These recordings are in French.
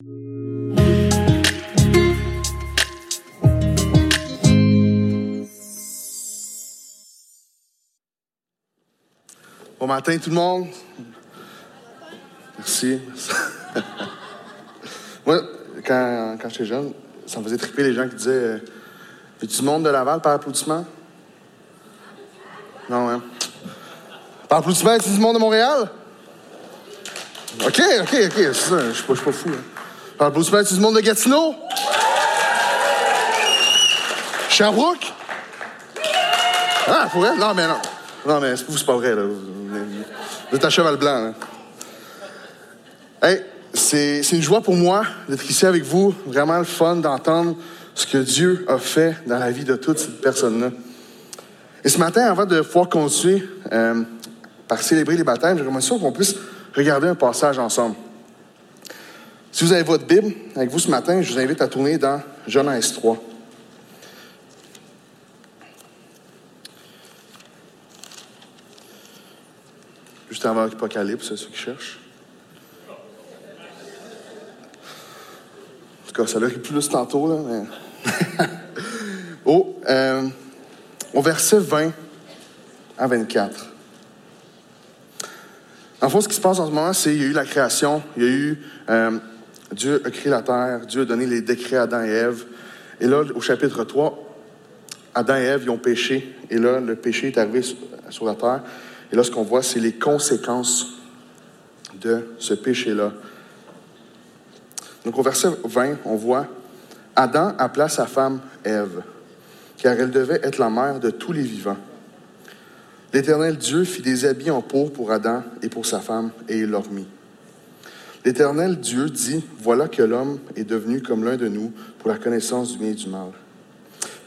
Bon matin tout le monde. Merci. Moi, quand, quand j'étais jeune, ça me faisait triper les gens qui disaient euh, du monde de Laval par applaudissement? Non, hein? Par applaudissement, est-ce du monde de Montréal? OK, OK, OK, c'est ça, je suis pas, pas fou. Hein. Par applaudissement, est-ce du monde de Gatineau? Sherbrooke? Ah, pour elle? Non, mais non. Non, mais c'est c'est pas vrai, là. Vous êtes à cheval blanc, là. Hey, c'est une joie pour moi d'être ici avec vous. Vraiment le fun d'entendre ce que Dieu a fait dans la vie de toutes ces personnes-là. Et ce matin, avant de pouvoir continuer euh, par célébrer les baptêmes, j'aimerais ça qu'on puisse regarder un passage ensemble. Si vous avez votre Bible avec vous ce matin, je vous invite à tourner dans Genèse 3. Juste avant l'Apocalypse, ceux qui cherchent. En tout cas, ça leur plus tantôt, là, mais... au, euh, au verset 20 à 24. En fait, ce qui se passe en ce moment, c'est qu'il y a eu la création, il y a eu... euh, Dieu a créé la terre, Dieu a donné les décrets à Adam et Ève. Et là, au chapitre 3, Adam et Ève, ils ont péché. Et là, le péché est arrivé sur, la terre. Et là, ce qu'on voit, c'est les conséquences de ce péché-là. Donc, au verset 20, on voit Adam appela sa femme Ève, car elle devait être la mère de tous les vivants. L'Éternel Dieu fit des habits en peau pour Adam et pour sa femme, et il leur mit. L'Éternel Dieu dit, Voilà que l'homme est devenu comme l'un de nous pour la connaissance du bien et du mal.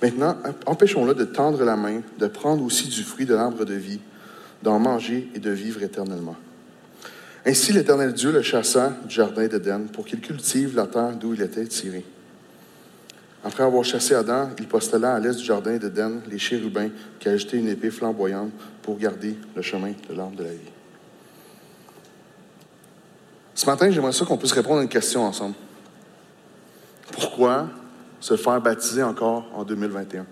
Maintenant, empêchons-le de tendre la main, de prendre aussi du fruit de l'arbre de vie, d'en manger et de vivre éternellement. Ainsi l'Éternel Dieu le chassa du jardin d'Éden pour qu'il cultive la terre d'où il était tiré. Après avoir chassé Adam, il postela à l'est du jardin d'Éden les chérubins qui agitaient une épée flamboyante pour garder le chemin de l'arbre de la vie. Ce matin, j'aimerais ça qu'on puisse répondre à une question ensemble. Pourquoi se faire baptiser encore en 2021?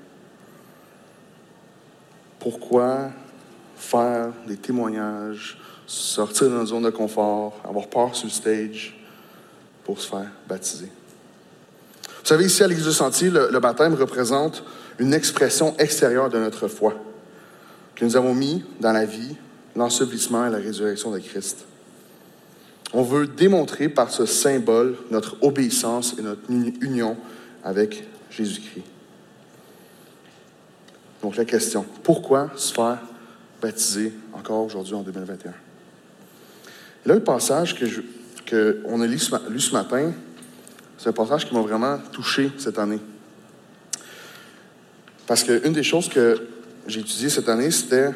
Pourquoi faire des témoignages, sortir de notre zone de confort, avoir peur sur le stage pour se faire baptiser? Vous savez, ici à l'Église du Sentier, le, le baptême représente une expression extérieure de notre foi que nous avons mis dans la vie, l'ensevelissement et la résurrection de Christ. On veut démontrer par ce symbole notre obéissance et notre uni- union avec Jésus-Christ. Donc la question, pourquoi se faire baptiser encore aujourd'hui en 2021? Et là, le passage que je- que on a lu ce, lu ce matin, c'est un passage qui m'a vraiment touché cette année. Parce qu'une des choses que j'ai étudiées cette année, c'était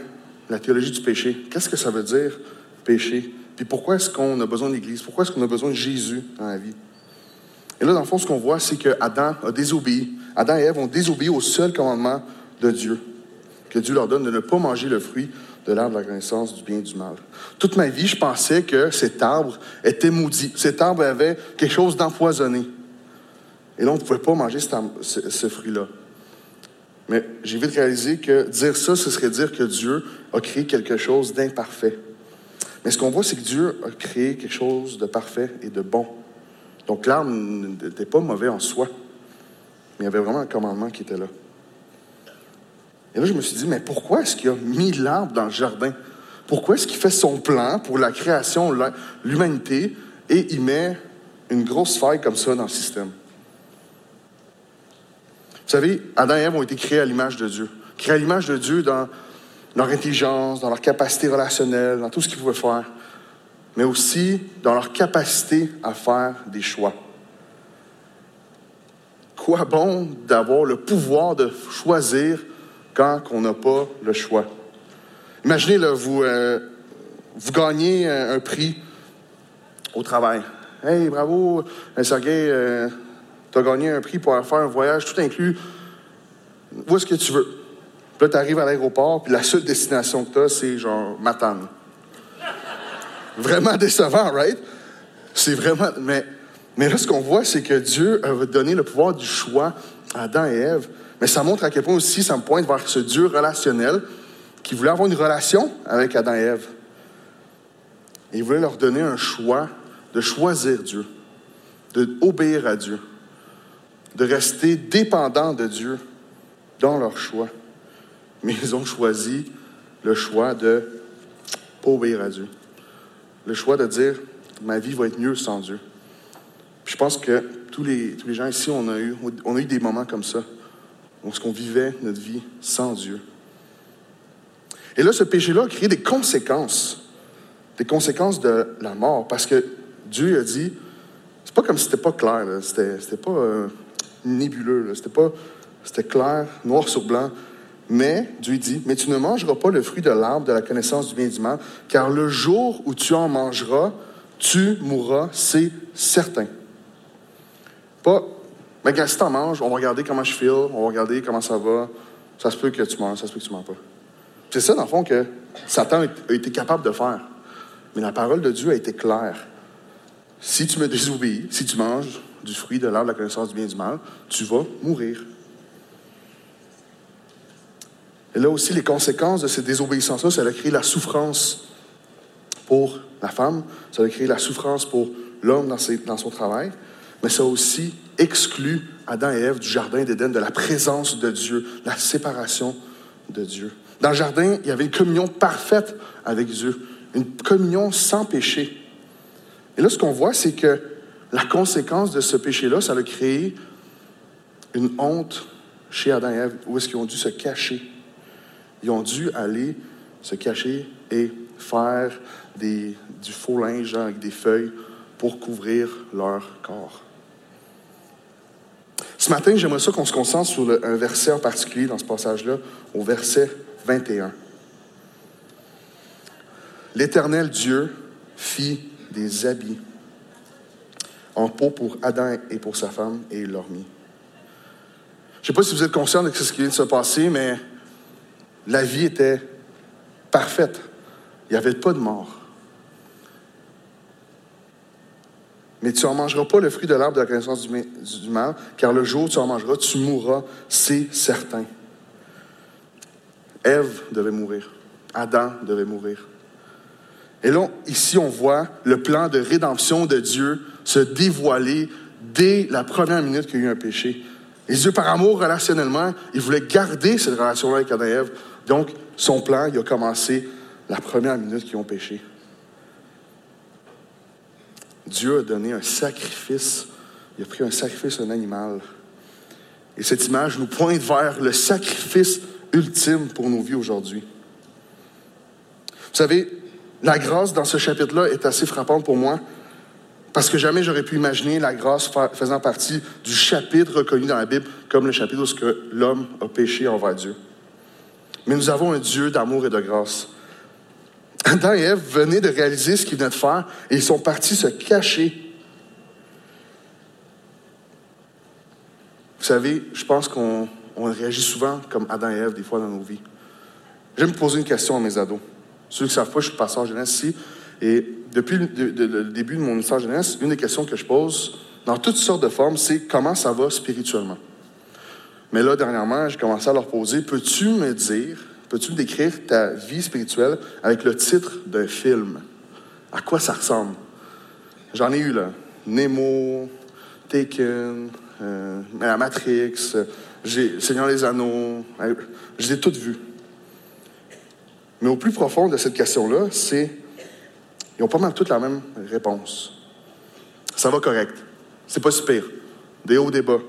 la théologie du péché. Qu'est-ce que ça veut dire, péché? Puis pourquoi est-ce qu'on a besoin de? Pourquoi est-ce qu'on a besoin de Jésus dans la vie? Et là, dans le fond, ce qu'on voit, c'est que Adam a désobéi. Adam et Ève ont désobéi au seul commandement de Dieu, que Dieu leur donne de ne pas manger le fruit de l'arbre de la connaissance du bien et du mal. Toute ma vie, je pensais que cet arbre était maudit. Cet arbre avait quelque chose d'empoisonné. Et là, on ne pouvait pas manger ce, ce fruit-là. Mais j'ai vite réalisé que dire ça, ce serait dire que Dieu a créé quelque chose d'imparfait. Mais ce qu'on voit, c'est que Dieu a créé quelque chose de parfait et de bon. Donc l'arbre n'était pas mauvais en soi, mais il y avait vraiment un commandement qui était là. Et là, je me suis dit, mais pourquoi est-ce qu'il a mis l'arbre dans le jardin? Pourquoi est-ce qu'il fait son plan pour la création, l'humanité, et il met une grosse faille comme ça dans le système? Vous savez, Adam et Ève ont été créés à l'image de Dieu. Créés à l'image de Dieu dans leur intelligence, dans leur capacité relationnelle, dans tout ce qu'ils pouvaient faire, mais aussi dans leur capacité à faire des choix. Quoi bon d'avoir le pouvoir de choisir quand on n'a pas le choix? Imaginez, là, vous, euh, vous gagnez un, un prix au travail. Hey, bravo, euh, Sergei, euh, tu as gagné un prix pour faire un voyage tout inclus. Où est-ce que tu veux? Puis là, tu arrives à l'aéroport, puis la seule destination que tu as, c'est genre Matane. Vraiment décevant, right? C'est vraiment. Mais Mais là, ce qu'on voit, c'est que Dieu a donné le pouvoir du choix à Adam et Ève. Mais ça montre à quel point aussi ça me pointe vers ce Dieu relationnel qui voulait avoir une relation avec Adam et Ève. Et il voulait leur donner un choix de choisir Dieu, d'obéir à Dieu, de rester dépendants de Dieu dans leur choix. Mais ils ont choisi le choix de pas obéir à Dieu. Le choix de dire, ma vie va être mieux sans Dieu. je pense que tous les, tous les gens ici, on a, eu, on a eu des moments comme ça, où on vivait notre vie sans Dieu. Et là, ce péché-là a créé des conséquences, des conséquences de la mort, parce que Dieu a dit, c'est pas comme si c'était pas clair, c'était, pas euh, nébuleux, c'était pas, c'était clair, noir sur blanc. Mais Dieu dit, mais tu ne mangeras pas le fruit de l'arbre de la connaissance du bien et du mal, car le jour où tu en mangeras, tu mourras, c'est certain. Pas, mais si tu en manges, on va regarder comment je file, on va regarder comment ça va. Ça se peut que tu manges, ça se peut que tu manges pas. C'est ça, dans le fond, que Satan a été capable de faire. Mais la parole de Dieu a été claire. Si tu me désobéis, si tu manges du fruit de l'arbre de la connaissance du bien et du mal, tu vas mourir. Et là aussi, les conséquences de cette désobéissance-là, ça a créé la souffrance pour la femme, ça a créé la souffrance pour l'homme dans, dans, son travail, mais ça a aussi exclu Adam et Ève du jardin d'Éden, de la présence de Dieu, la séparation de Dieu. Dans le jardin, il y avait une communion parfaite avec Dieu, une communion sans péché. Et là, ce qu'on voit, c'est que la conséquence de ce péché-là, ça a créé une honte chez Adam et Ève, où est-ce qu'ils ont dû se cacher. Ils ont dû aller se cacher et faire du faux linge avec des feuilles pour couvrir leur corps. Ce matin, j'aimerais ça qu'on se concentre sur un verset en particulier dans ce passage-là, au verset 21. L'Éternel Dieu fit des habits en peau pour Adam et pour sa femme et il leur mit. Je ne sais pas si vous êtes conscient de ce qui vient de se passer, mais la vie était parfaite. Il n'y avait pas de mort. Mais tu n'en mangeras pas le fruit de l'arbre de la connaissance du mal, car le jour où tu en mangeras, tu mourras, c'est certain. Ève devait mourir. Adam devait mourir. Et là, ici, on voit le plan de rédemption de Dieu se dévoiler dès la première minute qu'il y a eu un péché. Et Dieu, par amour relationnellement, il voulait garder cette relation-là avec Adam et. Donc, son plan, il a commencé la première minute qu'ils ont péché. Dieu a donné un sacrifice. Il a pris un sacrifice, un animal. Et cette image nous pointe vers le sacrifice ultime pour nos vies aujourd'hui. Vous savez, la grâce dans ce chapitre-là est assez frappante pour moi parce que jamais j'aurais pu imaginer la grâce faisant partie du chapitre reconnu dans la Bible comme le chapitre où que l'homme a péché envers Dieu. Mais nous avons un Dieu d'amour et de grâce. Adam et Ève venaient de réaliser ce qu'ils venaient de faire et ils sont partis se cacher. Vous savez, je pense qu'on réagit souvent comme Adam et Ève des fois dans nos vies. J'aime poser une question à mes ados. Ceux qui ne savent pas, je suis pasteur jeunesse ici. Et depuis le, début de mon histoire jeunesse, une des questions que je pose, dans toutes sortes de formes, c'est comment ça va spirituellement? Mais là, dernièrement, j'ai commencé à leur poser peux-tu me dire, peux-tu me décrire ta vie spirituelle avec le titre d'un film? À quoi ça ressemble? J'en ai eu là Nemo, Taken, euh, Matrix, j'ai Seigneur les Anneaux, je les ai toutes vues. Mais au plus profond de cette question-là, c'est ils ont pas mal toutes la même réponse. Ça va correct. C'est pas si pire. Des hauts, des bas.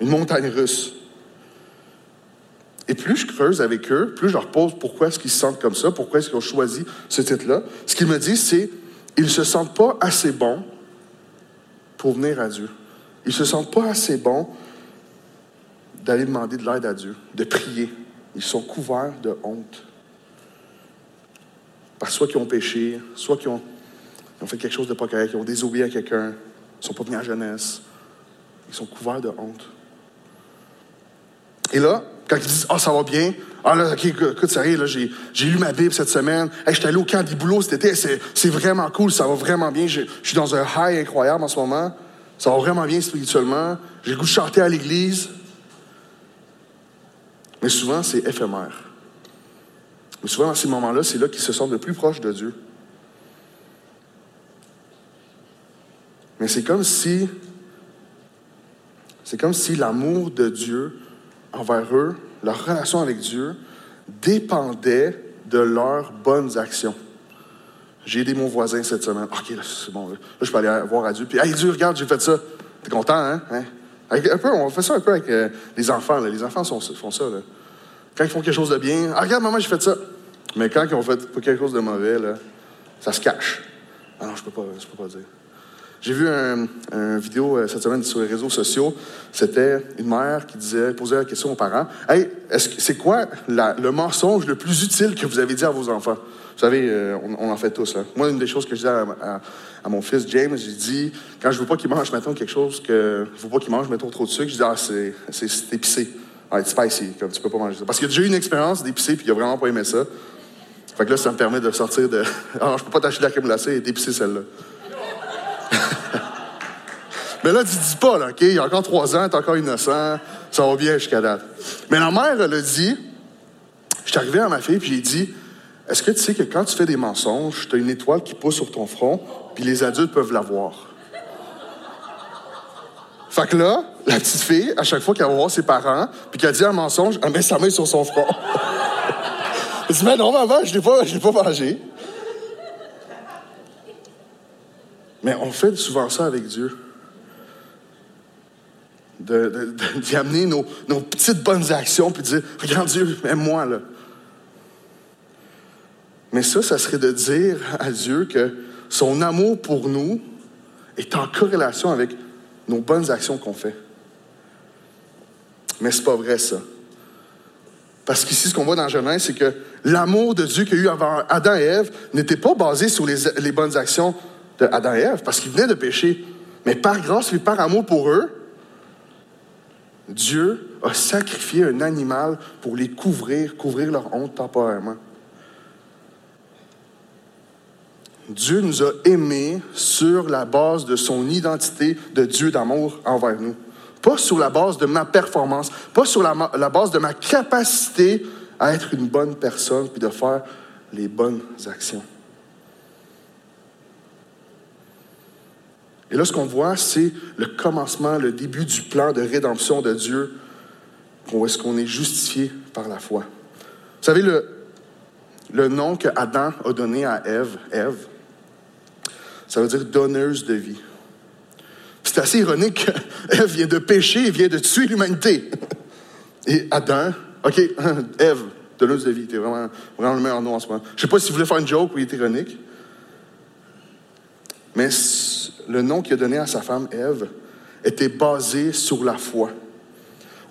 Une montagne russe. Et plus je creuse avec eux, plus je leur pose pourquoi est-ce qu'ils se sentent comme ça, pourquoi est-ce qu'ils ont choisi ce titre-là. Ce qu'ils me disent, c'est ils ne se sentent pas assez bons pour venir à Dieu. Ils ne se sentent pas assez bons d'aller demander de l'aide à Dieu, de prier. Ils sont couverts de honte soit qu'ils ont péché, soit qu'ils ont, fait quelque chose de pas correct, ils ont désobéi à quelqu'un, ils sont pas venus à jeunesse. Ils sont couverts de honte. Et là, quand ils disent Ah, ça va bien, ah là, ok, écoute, sérieux, là, j'ai, j'ai lu ma Bible cette semaine, hey, j'étais allé au camp des boulots cet été, c'est, vraiment cool, ça va vraiment bien, je, suis dans un high incroyable en ce moment. ça va vraiment bien spirituellement, j'ai le goût de chanter à l'église. Mais souvent, c'est éphémère. Mais souvent, dans ces moments-là, c'est là qu'ils se sentent le plus proches de Dieu. Mais c'est comme si, c'est comme si l'amour de Dieu envers eux, leur relation avec Dieu, dépendait de leurs bonnes actions. J'ai aidé mon voisin cette semaine. OK, là, c'est bon. Là, je peux aller voir à Dieu. Puis, hey, Dieu, regarde, j'ai fait ça. T'es content, hein? hein? un peu, on fait ça un peu avec euh, les enfants. Là. Les enfants font ça. Quand ils font quelque chose de bien, ah, regarde, maman, j'ai fait ça. Mais quand ils ont fait quelque chose de mauvais, ça se cache. Ah non, je peux, pas, je peux pas dire. J'ai vu une un vidéo euh, cette semaine sur les réseaux sociaux. C'était une mère qui disait, posait la question aux parents Hey, c'est quoi le mensonge le plus utile que vous avez dit à vos enfants? Vous savez, euh, on, en fait tous. Moi, une des choses que je dis à, mon fils James, j'ai dit quand je veux pas qu'il mange, mettons, quelque chose que je veux pas qu'il mange, mettons, trop de sucre, je dis Ah, c'est épicé. Ah, c'est spicy, comme tu peux pas manger ça. Parce a déjà eu une expérience d'épicé, puis il a vraiment pas aimé ça. Fait que là, ça me permet de sortir de. Ah, je peux pas t'acheter de la crème glacée et d'épicée celle-là. Mais là, tu dis pas, là, OK, il y a encore trois ans, t'es encore innocent, ça va bien jusqu'à date. Mais la mère, elle a dit, je suis arrivé à ma fille, puis j'ai dit, est-ce que tu sais que quand tu fais des mensonges, tu as une étoile qui pousse sur ton front, puis les adultes peuvent la voir? Fait que là, la petite fille, à chaque fois qu'elle va voir ses parents, puis qu'elle dit un mensonge, elle met sa main sur son front. elle dit, mais non, maman, je ne pas, l'ai pas mangé. Mais on fait souvent ça avec Dieu d'y amener nos, petites bonnes actions, puis de dire, regarde Dieu, aime-moi, là. Mais ça, ça serait de dire à Dieu que son amour pour nous est en corrélation avec nos bonnes actions qu'on fait. Mais c'est pas vrai, ça. Parce qu'ici, ce qu'on voit dans Genèse, c'est que l'amour de Dieu qu'il y a eu avant Adam et Ève n'était pas basé sur les, les bonnes actions d'Adam et Ève, parce qu'ils venaient de pécher. Mais par grâce et par amour pour eux, Dieu a sacrifié un animal pour les couvrir, couvrir leur honte temporairement. Dieu nous a aimés sur la base de son identité de Dieu d'amour envers nous. Pas sur la base de ma performance, pas sur la, base de ma capacité à être une bonne personne puis de faire les bonnes actions. Et là, ce qu'on voit, c'est le commencement, le début du plan de rédemption de Dieu, où est-ce qu'on est justifié par la foi. Vous savez, le, le nom que Adam a donné à Ève, Ève, ça veut dire donneuse de vie. C'est assez ironique qu'Ève vient de pécher, vient de tuer l'humanité. Et Adam, OK, Ève, donneuse de vie, c'est vraiment, vraiment le meilleur nom en ce moment. Je sais pas si vous voulez faire une joke ou il est ironique, mais le nom qu'il a donné à sa femme Ève était basé sur la foi.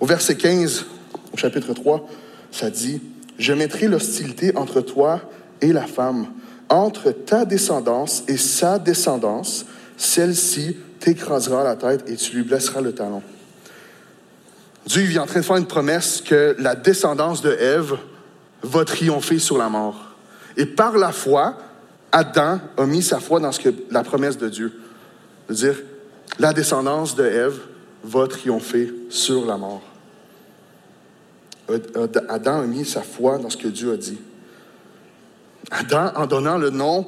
Au verset 15, au chapitre 3, ça dit Je mettrai l'hostilité entre toi et la femme, entre ta descendance et sa descendance, celle-ci t'écrasera la tête et tu lui blesseras le talon. Dieu vient en train de faire une promesse que la descendance de Ève va triompher sur la mort. Et par la foi, Adam a mis sa foi dans ce que, la promesse de Dieu dire la descendance de Ève va triompher sur la mort. Adam a mis sa foi dans ce que Dieu a dit. Adam, en donnant le nom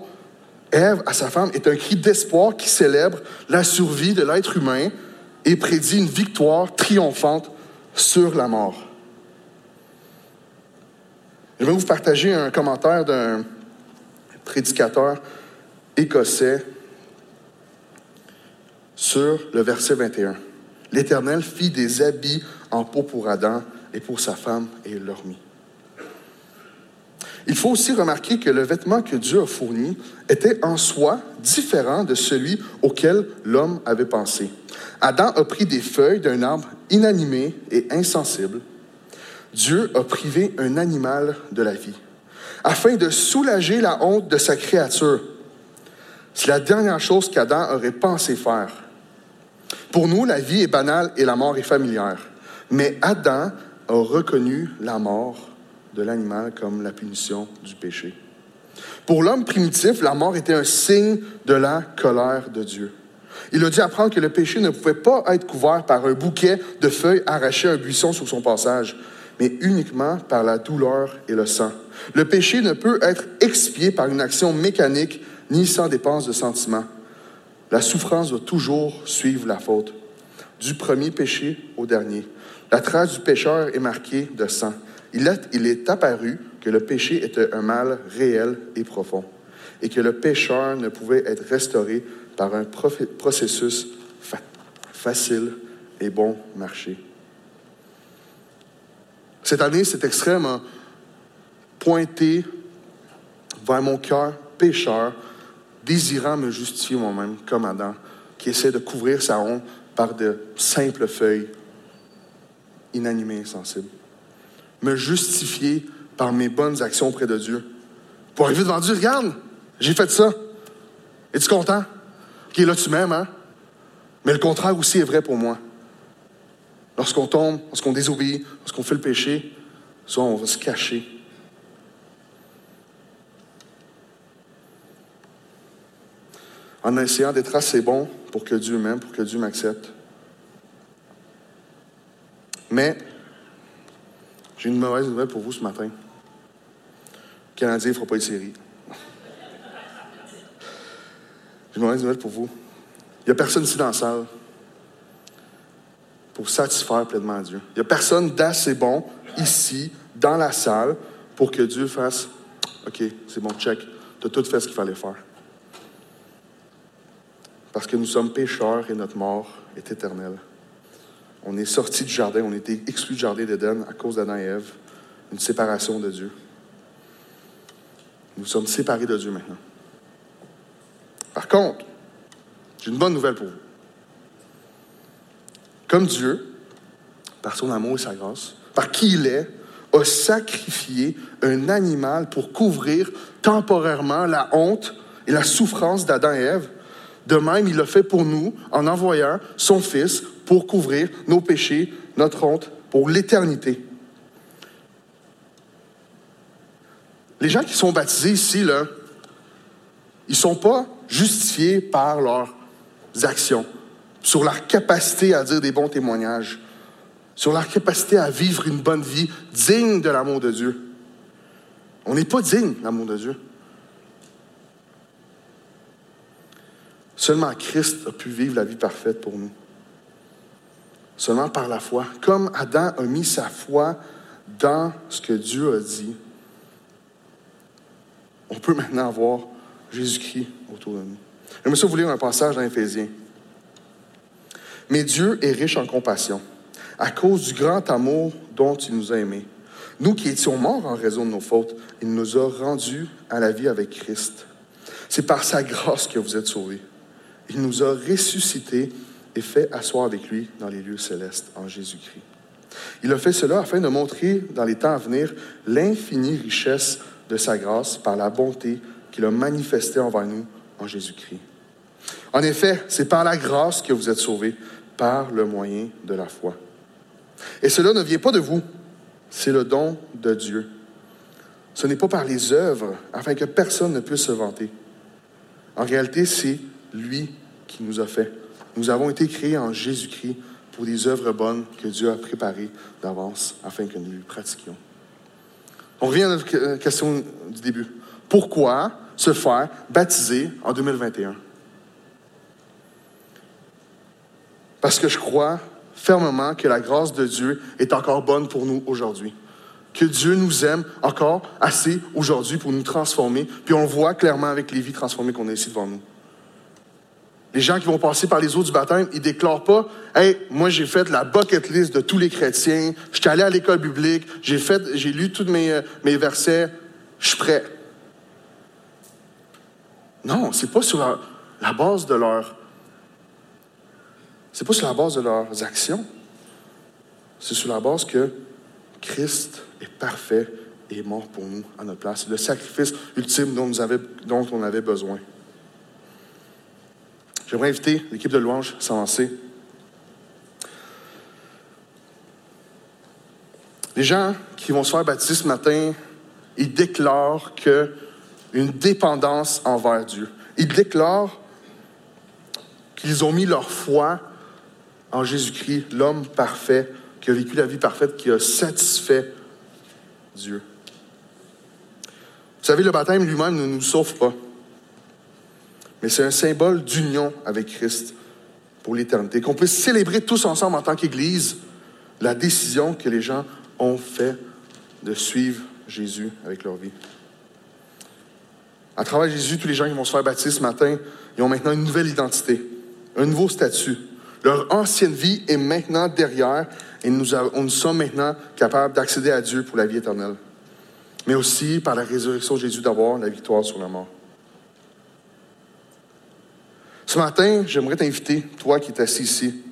Ève à sa femme, est un cri d'espoir qui célèbre la survie de l'être humain et prédit une victoire triomphante sur la mort. Je vais vous partager un commentaire d'un prédicateur écossais sur le verset 21. L'Éternel fit des habits en peau pour Adam et pour sa femme et leur mit. Il faut aussi remarquer que le vêtement que Dieu a fourni était en soi différent de celui auquel l'homme avait pensé. Adam a pris des feuilles d'un arbre inanimé et insensible. Dieu a privé un animal de la vie, afin de soulager la honte de sa créature. C'est la dernière chose qu'Adam aurait pensé faire. Pour nous, la vie est banale et la mort est familière. Mais Adam a reconnu la mort de l'animal comme la punition du péché. Pour l'homme primitif, la mort était un signe de la colère de Dieu. Il a dû apprendre que le péché ne pouvait pas être couvert par un bouquet de feuilles arrachées à un buisson sur son passage, mais uniquement par la douleur et le sang. Le péché ne peut être expié par une action mécanique ni sans dépense de sentiments. La souffrance doit toujours suivre la faute, du premier péché au dernier. La trace du pécheur est marquée de sang. Il est, il est apparu que le péché était un mal réel et profond, et que le pécheur ne pouvait être restauré par un processus facile et bon marché. Cette année, cet extrême pointé vers mon cœur pécheur, désirant me justifier moi-même comme Adam, qui essaie de couvrir sa honte par de simples feuilles inanimées, insensibles. Me justifier par mes bonnes actions auprès de Dieu. Pour arriver devant Dieu, regarde, j'ai fait ça. Es-tu content? Ok, là, tu m'aimes, hein? Mais le contraire aussi est vrai pour moi. Lorsqu'on tombe, lorsqu'on désobéit, lorsqu'on fait le péché, soit on va se cacher. En essayant d'être assez bon pour que Dieu m'aime, pour que Dieu m'accepte. Mais j'ai une mauvaise nouvelle pour vous ce matin. Le Canadien ne fera pas une série. J'ai une mauvaise nouvelle pour vous. Il n'y a personne ici dans la salle pour satisfaire pleinement Dieu. Il n'y a personne d'assez bon ici, dans la salle, pour que Dieu fasse OK, c'est bon, check. Tu as tout fait ce qu'il fallait faire. Parce que nous sommes pécheurs et notre mort est éternelle. On est sorti du jardin, on été exclus du jardin d'Éden à cause d'Adam et Ève, une séparation de Dieu. Nous sommes séparés de Dieu maintenant. Par contre, j'ai une bonne nouvelle pour vous. Comme Dieu, par son amour et sa grâce, par qui il est, a sacrifié un animal pour couvrir temporairement la honte et la souffrance d'Adam et Ève, de même, il l'a fait pour nous en envoyant son Fils pour couvrir nos péchés, notre honte, pour l'éternité. Les gens qui sont baptisés ici, là, ils ne sont pas justifiés par leurs actions, sur leur capacité à dire des bons témoignages, sur leur capacité à vivre une bonne vie digne de l'amour de Dieu. On n'est pas digne de l'amour de Dieu. Seulement Christ a pu vivre la vie parfaite pour nous. Seulement par la foi. Comme Adam a mis sa foi dans ce que Dieu a dit, on peut maintenant avoir Jésus-Christ autour de nous. J'aimerais vous lire un passage dans. Mais Dieu est riche en compassion, à cause du grand amour dont il nous a aimés. Nous qui étions morts en raison de nos fautes, il nous a rendus à la vie avec Christ. C'est par sa grâce que vous êtes sauvés. Il nous a ressuscités et fait asseoir avec lui dans les lieux célestes en Jésus-Christ. Il a fait cela afin de montrer dans les temps à venir l'infinie richesse de sa grâce par la bonté qu'il a manifestée envers nous en Jésus-Christ. En effet, c'est par la grâce que vous êtes sauvés, par le moyen de la foi. Et cela ne vient pas de vous, c'est le don de Dieu. Ce n'est pas par les œuvres, afin que personne ne puisse se vanter. En réalité, c'est lui qui nous a fait. Nous avons été créés en Jésus-Christ pour des œuvres bonnes que Dieu a préparées d'avance afin que nous les pratiquions. On revient à notre question du début. Pourquoi se faire baptiser en 2021? Parce que je crois fermement que la grâce de Dieu est encore bonne pour nous aujourd'hui. Que Dieu nous aime encore assez aujourd'hui pour nous transformer. Puis on le voit clairement avec les vies transformées qu'on a ici devant nous. Les gens qui vont passer par les eaux du baptême, ils déclarent pas Hey, moi j'ai fait la bucket list de tous les chrétiens, je suis allé à l'école biblique, j'ai fait, j'ai lu tous mes, euh, versets, je suis prêt. Non, c'est pas sur la, base de leur. C'est pas sur la base de leurs actions. C'est sur la base que Christ est parfait et mort pour nous à notre place. C'est le sacrifice ultime dont on avait besoin. J'aimerais inviter l'équipe de louange à s'avancer. Les gens qui vont se faire baptiser ce matin, ils déclarent que une dépendance envers Dieu. Ils déclarent puis ils ont mis leur foi en Jésus-Christ, l'homme parfait, qui a vécu la vie parfaite, qui a satisfait Dieu. Vous savez, le baptême lui-même ne nous sauve pas, mais c'est un symbole d'union avec Christ pour l'éternité, qu'on puisse célébrer tous ensemble en tant qu'Église la décision que les gens ont fait de suivre Jésus avec leur vie. À travers Jésus, tous les gens qui vont se faire baptiser ce matin, ils ont maintenant une nouvelle identité, un nouveau statut. Leur ancienne vie est maintenant derrière et nous, nous sommes maintenant capables d'accéder à Dieu pour la vie éternelle. Mais aussi par la résurrection de Jésus d'avoir la victoire sur la mort. Ce matin, j'aimerais t'inviter, toi qui es assis ici,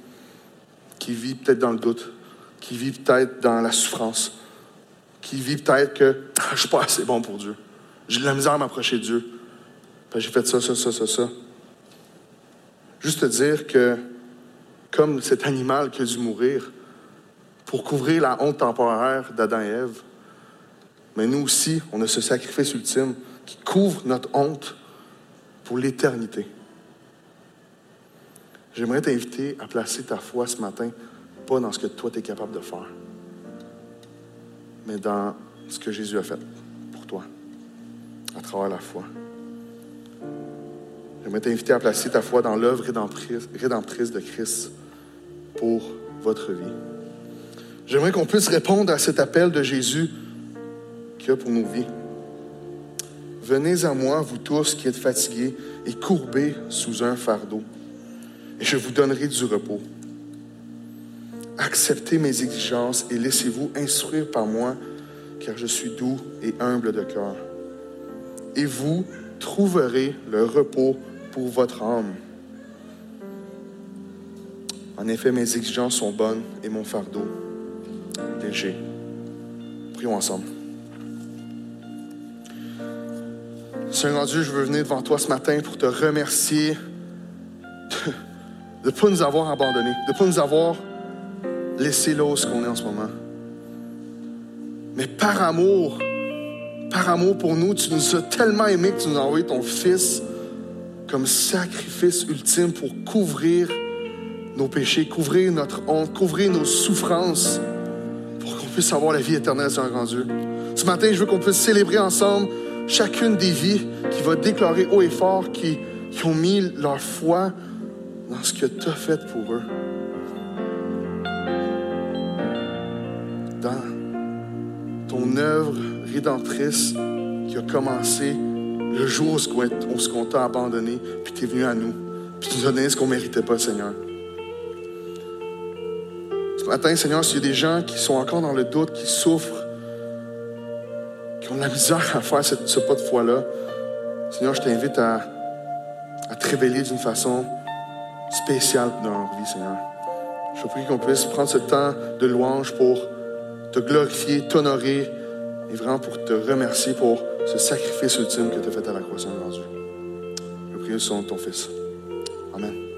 qui vis peut-être dans le doute, qui vit peut-être dans la souffrance, qui vit peut-être que ah, je ne suis pas assez bon pour Dieu. J'ai de la misère à m'approcher de Dieu. J'ai fait ça, ça, ça, ça, ça. Juste te dire que, comme cet animal qui a dû mourir pour couvrir la honte temporaire d'Adam et Ève, mais nous aussi, on a ce sacrifice ultime qui couvre notre honte pour l'éternité. J'aimerais t'inviter à placer ta foi ce matin pas dans ce que toi, tu es capable de faire, mais dans ce que Jésus a fait pour toi, à travers la foi. J'aimerais t'inviter à placer ta foi dans l'œuvre rédemptrice de Christ pour votre vie. J'aimerais qu'on puisse répondre à cet appel de Jésus qu'il y a pour nos vies. Venez à moi, vous tous qui êtes fatigués et courbés sous un fardeau, et je vous donnerai du repos. Acceptez mes exigences et laissez-vous instruire par moi, car je suis doux et humble de cœur. Et vous trouverez le repos pour votre âme. En effet, mes exigences sont bonnes et mon fardeau léger. Prions ensemble. Seigneur Dieu, je veux venir devant toi ce matin pour te remercier ne pas nous avoir abandonnés, de ne pas nous avoir laisser là où qu'on est en ce moment. Mais par amour, par amour pour nous, tu nous as tellement aimés que tu nous as envoyé ton Fils comme sacrifice ultime pour couvrir nos péchés, couvrir notre honte, couvrir nos souffrances, pour qu'on puisse avoir la vie éternelle sur un grand Dieu. Ce matin, je veux qu'on puisse célébrer ensemble chacune des vies qui va déclarer haut et fort, qui, ont mis leur foi ce que tu as fait pour eux. ton œuvre rédemptrice qui a commencé le jour où ce qu'on t'a abandonné, puis tu es venu à nous, puis tu nous as donné ce qu'on ne méritait pas, Seigneur. Ce matin, Seigneur, s'il y a des gens qui sont encore dans le doute, qui souffrent, qui ont la misère à faire ce pas de foi-là, Seigneur, je t'invite à, à te révéler d'une façon spéciale dans leur vie, Seigneur. Je prie qu'on puisse prendre ce temps de louange pour te glorifier, t'honorer et vraiment pour te remercier pour ce sacrifice ultime que tu as fait à la croix, Seigneur Dieu. Je prie au de ton Fils. Amen.